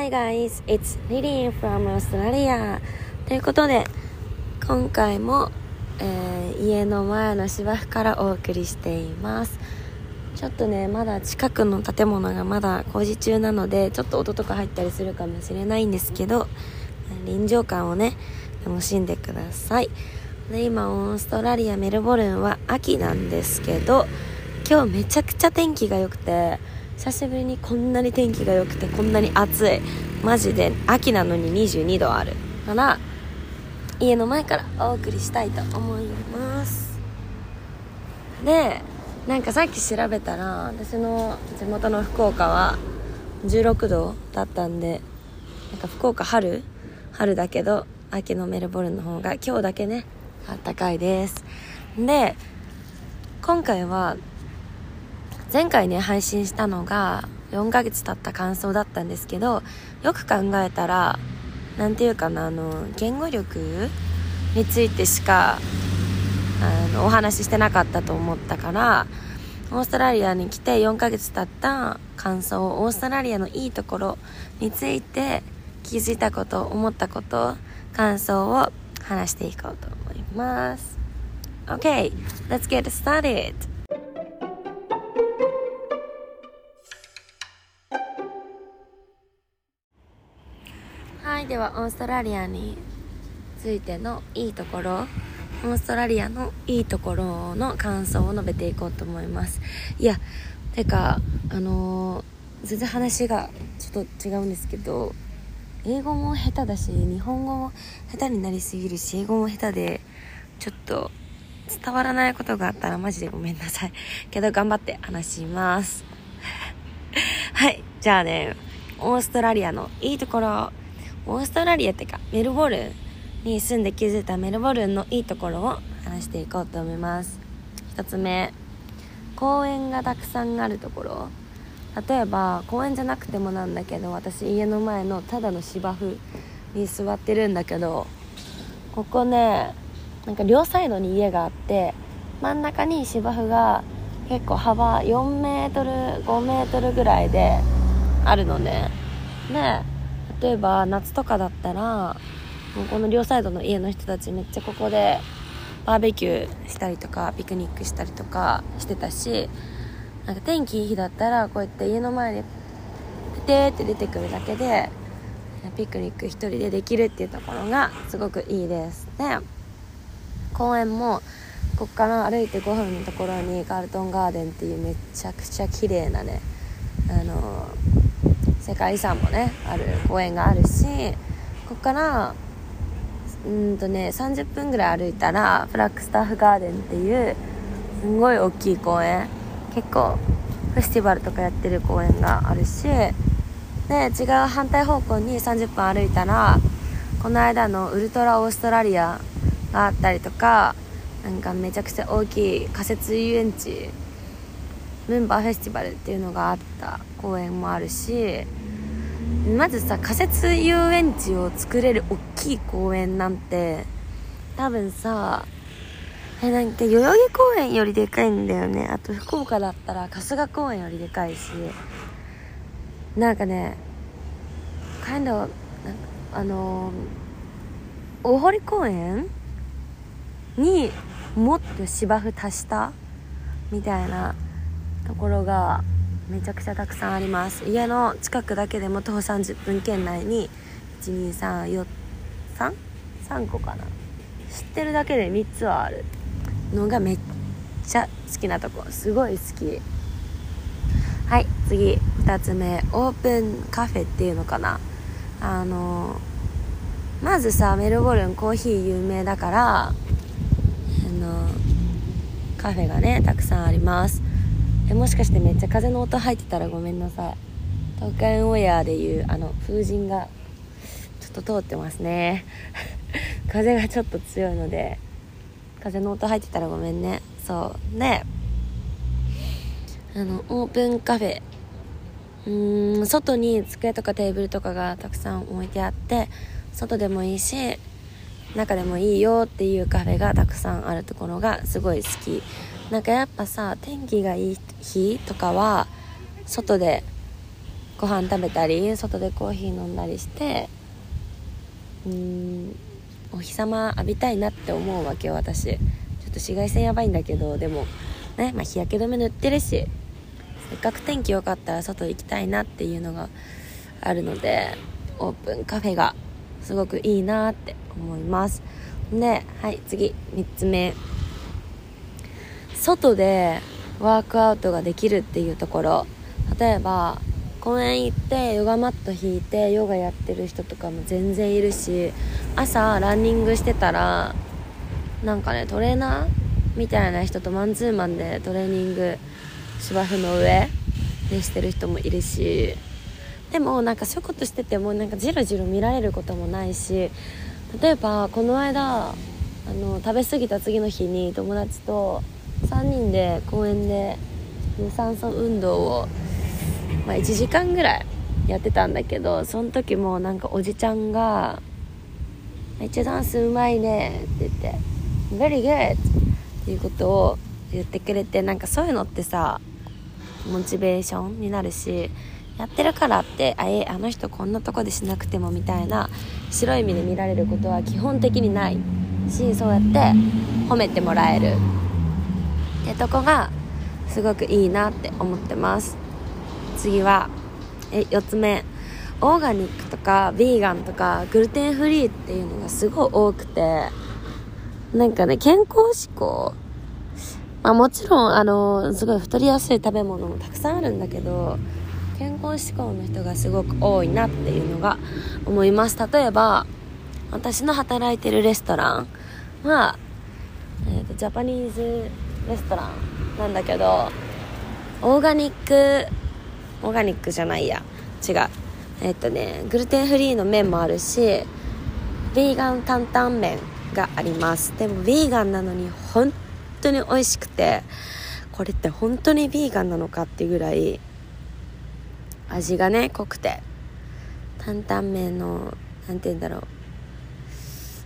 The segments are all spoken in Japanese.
Hi guys, it's Lily from Australia. ということで今回も、えー、家の前の芝生からお送りしています。ちょっとねまだ近くの建物がまだ工事中なのでちょっと音とか入ったりするかもしれないんですけど臨場感をね楽しんでください。で今オーストラリアメルボルンは秋なんですけど今日めちゃくちゃ天気が良くて久しぶりにこんなに天気が良くてこんなに暑い。マジで秋なのに22度ある。から家の前からお送りしたいと思います。でなんかさっき調べたら私の地元の福岡は16度だったんでなんか福岡春春だけど秋のメルボルンの方が今日だけねあったかいです。で今回は前回ね配信したのが4ヶ月経った感想だったんですけどよく考えたら何て言うかなあの言語力についてしかあのお話ししてなかったと思ったからオーストラリアに来て4ヶ月経った感想オーストラリアのいいところについて気づいたこと思ったこと感想を話していこうと思います。OK let's get started. ではオーストラリアについてのいいところオーストラリアのいいところの感想を述べていこうと思います。いやてかあのー、全然話がちょっと違うんですけど英語も下手だし日本語も下手になりすぎるし英語も下手でちょっと伝わらないことがあったらマジでごめんなさい。けど頑張って話します。はいじゃあねオーストラリアのいいところオーストラリアってかメルボルンに住んで気づいたメルボルンのいいところを話していこうと思います。1つ目公園がたくさんあるところ。例えば公園じゃなくてもなんだけど私家の前のただの芝生に座ってるんだけどここねなんか両サイドに家があって真ん中に芝生が結構幅4メートル5メートルぐらいであるのね。で例えば夏とかだったらもうこの両サイドの家の人たちめっちゃここでバーベキューしたりとかピクニックしたりとかしてたしなんか天気いい日だったらこうやって家の前でペテーって出てくるだけでピクニック1人でできるっていうところがすごくいいですで公園もここから歩いて5分のところにガールトンガーデンっていうめちゃくちゃ綺麗なねあの世界遺産もねある公園があるしここからうんとね30分ぐらい歩いたらフラッグスタッフガーデンっていうすんごい大きい公園結構フェスティバルとかやってる公園があるしで違う反対方向に30分歩いたらこの間のウルトラオーストラリアがあったりとかなんかめちゃくちゃ大きい仮設遊園地ムンバーフェスティバルっていうのがあった公園もあるしまずさ仮設遊園地を作れる大きい公園なんて多分さえなんか代々木公園よりでかいんだよね。あと福岡だったら春日公園よりでかいし。なんかね kind of あの大堀公園にもっと芝生足したみたいなところがめちゃくちゃたくさんあります。家の近くだけでも徒歩30分圏内に12343 3個かな。知ってるだけで3つはある。のがめっちゃ好きなとこ。すごい好き。はい次2つ目。オープンカフェっていうのかな。あのまずさメルボルンコーヒー有名だからあのカフェがねたくさんあります。えもしかしてめっちゃ風の音入ってたらごめんなさい。東海オンエアでいうあの風神がちょっと通ってますね。風がちょっと強いので風の音入ってたらごめんね。そう。ね。あのオープンカフェ。うーん外に机とかテーブルとかがたくさん置いてあって外でもいいし中でもいいよっていうカフェがたくさんあるところがすごい好き。なんかやっぱさ天気がいい日とかは外でご飯食べたり外でコーヒー飲んだりしてうーんお日様浴びたいなって思うわけよ私。ちょっと紫外線やばいんだけどでもね、まあ、日焼け止め塗ってるしせっかく天気良かったら外行きたいなっていうのがあるのでオープンカフェがすごくいいなって思います。ではい次3つ目。外でワークアウトができるっていうところ。例えば公園行ってヨガマット引いてヨガやってる人とかも全然いるし朝ランニングしてたらなんかねトレーナーみたいな人とマンツーマンでトレーニング芝生の上でしてる人もいるし。でもなんかそういうことしててもなんかじろじろ見られることもないし例えばこの間あの食べ過ぎた次の日に友達と3人で公園で有酸素運動を、まあ、1時間ぐらいやってたんだけどその時もなんかおじちゃんが「めっちゃダンスうまいね」って言って「Very good」っていうことを言ってくれてなんかそういうのってさモチベーションになるしやってるからってあえあの人こんなとこでしなくてもみたいな白い目で見られることは基本的にない。しそうやって褒めてもらえる。ってとこがすごくいいなって思ってます。次はえ4つ目。オーガニックとかヴィーガンとかグルテンフリーっていうのがすごい多くてなんかね健康志向。まあもちろんあのすごい太りやすい食べ物もたくさんあるんだけど健康志向の人がすごく多いなっていうのが思います。例えば私の働いてるレストランは、えーと、ジャパニーズレストランなんだけどオーガニックオーガニックじゃないや。違う。えっ、とねグルテンフリーの麺もあるしヴィーガン担々麺があります。でもヴィーガンなのに本当に美味しくてこれって本当にヴィーガンなのかっていうぐらい味がね濃くて。担々麺の何て言うんだろう。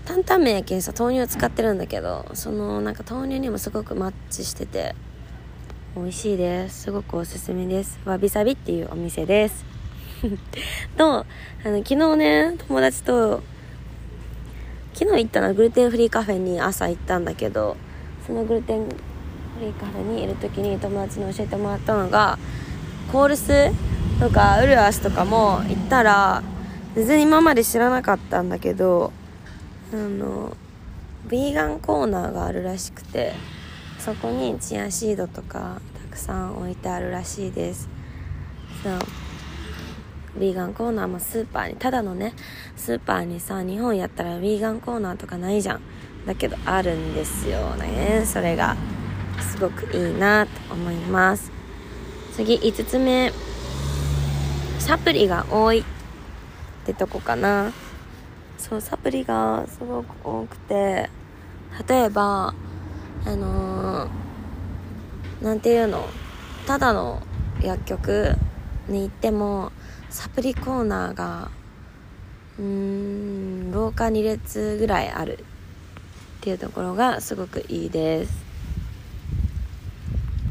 担々麺やけんさ豆乳を使ってるんだけどそのなんか豆乳にもすごくマッチしてて美味しいです。すごくおすすめです。わびさびっていうお店です。とあの昨日ね友達と昨日行ったのはグルテンフリーカフェに朝行ったんだけどそのグルテンフリーカフェにいる時に友達に教えてもらったのがコールスとかウルアスとかも行ったら全然今まで知らなかったんだけどあのヴィーガンコーナーがあるらしくてそこにチアシードとかたくさん置いてあるらしいです。そうヴィーガンコーナーもスーパーにただのねスーパーにさ日本やったらヴィーガンコーナーとかないじゃん。だけどあるんですよね。それがすごくいいなと思います。次5つ目。サプリが多いってとこかな。そうサプリがすごく多くて例えばあのー、なんていうのただの薬局に行ってもサプリコーナーがうーん廊下2列ぐらいある。っていうところがすごくいいです。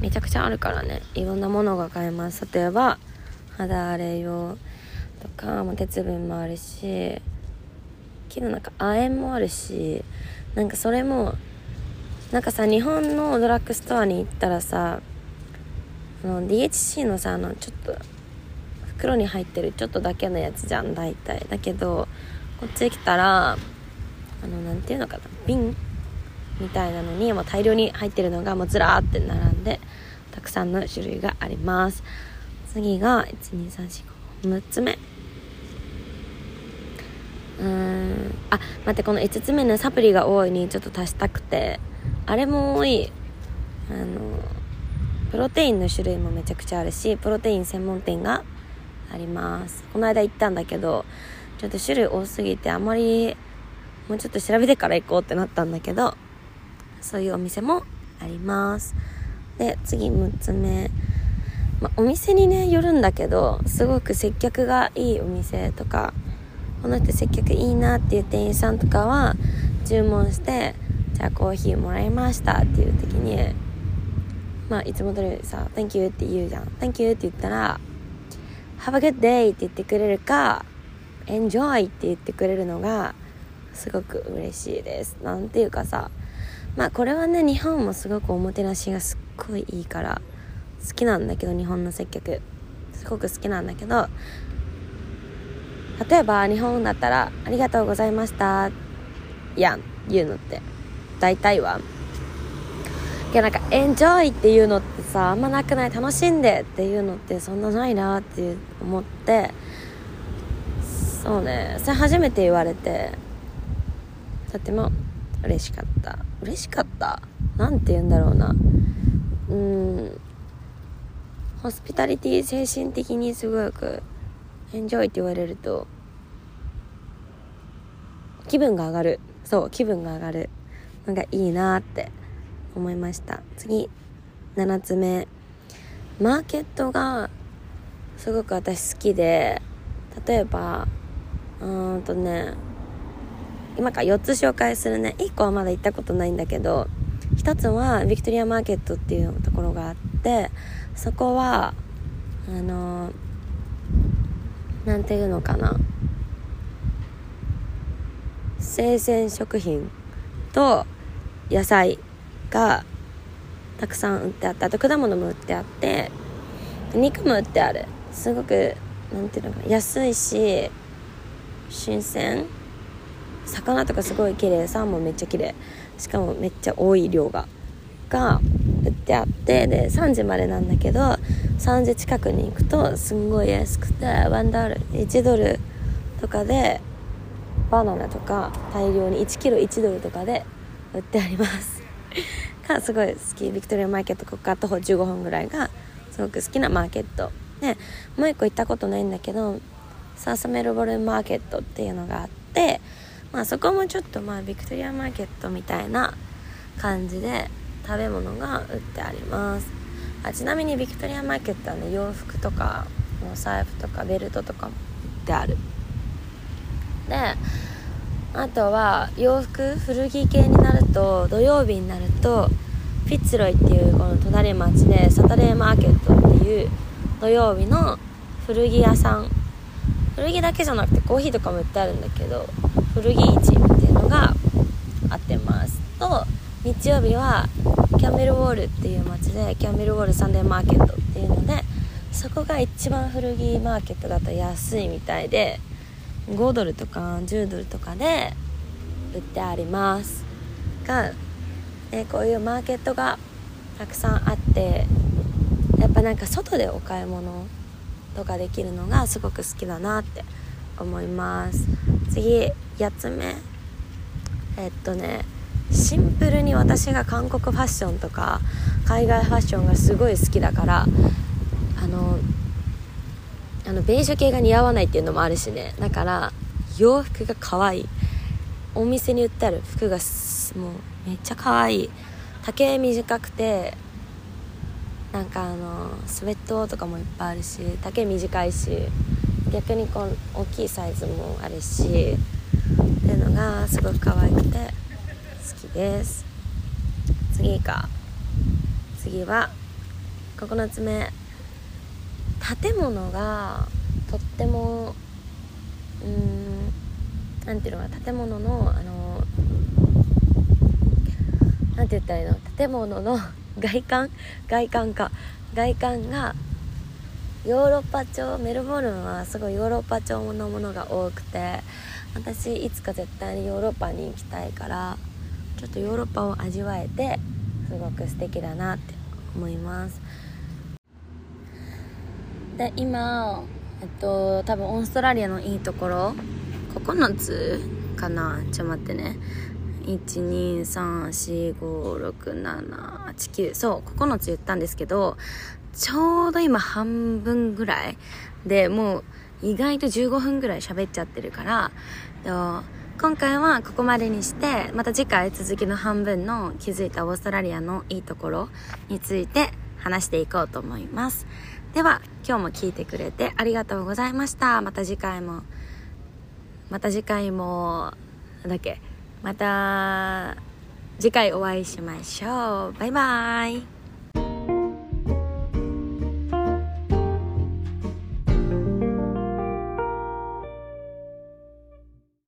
めちゃくちゃあるからね。いろんなものが買えます。例えば肌荒れ用とか、鉄分もあるし昨日なんか亜鉛もあるしなんかそれもなんかさ日本のドラッグストアに行ったらさあの DHC のさあのちょっと袋に入ってるちょっとだけのやつじゃん大体。だけどこっち来たらあの何ていうのかな瓶みたいなのにもう大量に入ってるのがもうずらーって並んでたくさんの種類があります。次が12345 6つ目。うん。あ待ってこの5つ目のサプリが多いにちょっと足したくて。あれも多い。あのプロテインの種類もめちゃくちゃあるしプロテイン専門店があります。この間行ったんだけどちょっと種類多すぎてあまりもうちょっと調べてから行こうってなったんだけどそういうお店もあります。で次6つ目。まあ、お店にねよるんだけどすごく接客がいいお店とかこの人接客いいなっていう店員さんとかは注文してじゃあコーヒーもらいましたっていう時にまあいつも通りさ「Thank you」って言うじゃん「Thank you」って言ったら「Have a good day って言ってくれるか Enjoy って言ってくれるのがすごく嬉しいです。なんていうかさまあこれはね日本もすごくおもてなしがすっごいいいから好きなんだけど日本の接客。すごく好きなんだけど例えば日本だったら「ありがとうございました」やん言うのって。大体は。いやなんか「エンジョイ」っていうのってさあんまなくない楽しんでっていうのってそんなないなって思って。そうね。それ初めて言われて。とても嬉しかった。嬉しかった？何て言うんだろうな。うん。ホスピタリティ精神的にすごくエンジョイって言われると気分が上がる。そう気分が上がる。のがいいなって思いました。次7つ目。マーケットがすごく私好きで例えばうんとね今から4つ紹介するね。1個はまだ行ったことないんだけど1つはビクトリアマーケットっていうところがあってそこはあのなんていうのかな。生鮮食品と野菜がたくさん売ってあってあと果物も売ってあって肉も売ってある。すごくなんていうのかな安いし新鮮。魚とかすごい綺麗。サーモンめっちゃ綺麗。しかもめっちゃ多い量がが売ってあって。で3時までなんだけど3時近くに行くとすんごい安くて1ドル1ドルとかでバナナとか大量に1キロ1ドルとかで売ってあります。がすごい好き。ビクトリアマーケットここから徒歩15分ぐらいがすごく好きなマーケット。でもう一個行ったことないんだけどサーサメルボルンマーケットっていうのがあってまあそこもちょっとまあビクトリアマーケットみたいな感じで食べ物が売ってあります。あちなみにビクトリアマーケットはね洋服とかお財布とかベルトとかも売ってある。であとは洋服古着系になると土曜日になるとフィッツロイっていうこの隣町でサタデーマーケットっていう土曜日の古着屋さん。古着だけじゃなくてコーヒーとかも売ってあるんだけど古着市っていうのがあってます。と日曜日はキャンベルウォールっていう街でキャンベルウォールサンデーマーケットっていうのでそこが一番古着マーケットだと安いみたいで5ドルとか10ドルとかで売ってあります。が、ね、こういうマーケットがたくさんあってやっぱなんか外でお買い物とかできるのがすごく好きだなって思います。次8つ目。えっとねシンプルに私が韓国ファッションとか海外ファッションがすごい好きだからあのあのベージュ系が似合わないっていうのもあるしね。だから洋服が可愛い。お店に売ってある服がもうめっちゃ可愛い。丈短くてなんかあのスウェットとかもいっぱいあるし丈短いし逆にこう大きいサイズもあるしっていうのがすごく可愛くて。です。次か次は9つ目。建物がとってもうんなんていうのか建物のあのなんて言ったらいいの？建物の 外観？外観か。外観がヨーロッパ調？メルボルンはすごいヨーロッパ調のものが多くて私いつか絶対にヨーロッパに行きたいからちょっとヨーロッパを味わえてすごく素敵だなって思います。で今えっと多分オーストラリアのいいところ9つかな？ちょっと待ってね。123456789そう9つ言ったんですけどちょうど今半分ぐらいでもう意外と15分ぐらい喋っちゃってるから今回はここまでにしてまた次回続きの半分の気づいたオーストラリアのいいところについて話していこうと思います。では今日も聞いてくれてありがとうございました。また次回もまた次回もだっけまた次回お会いしましょう。バイバーイ。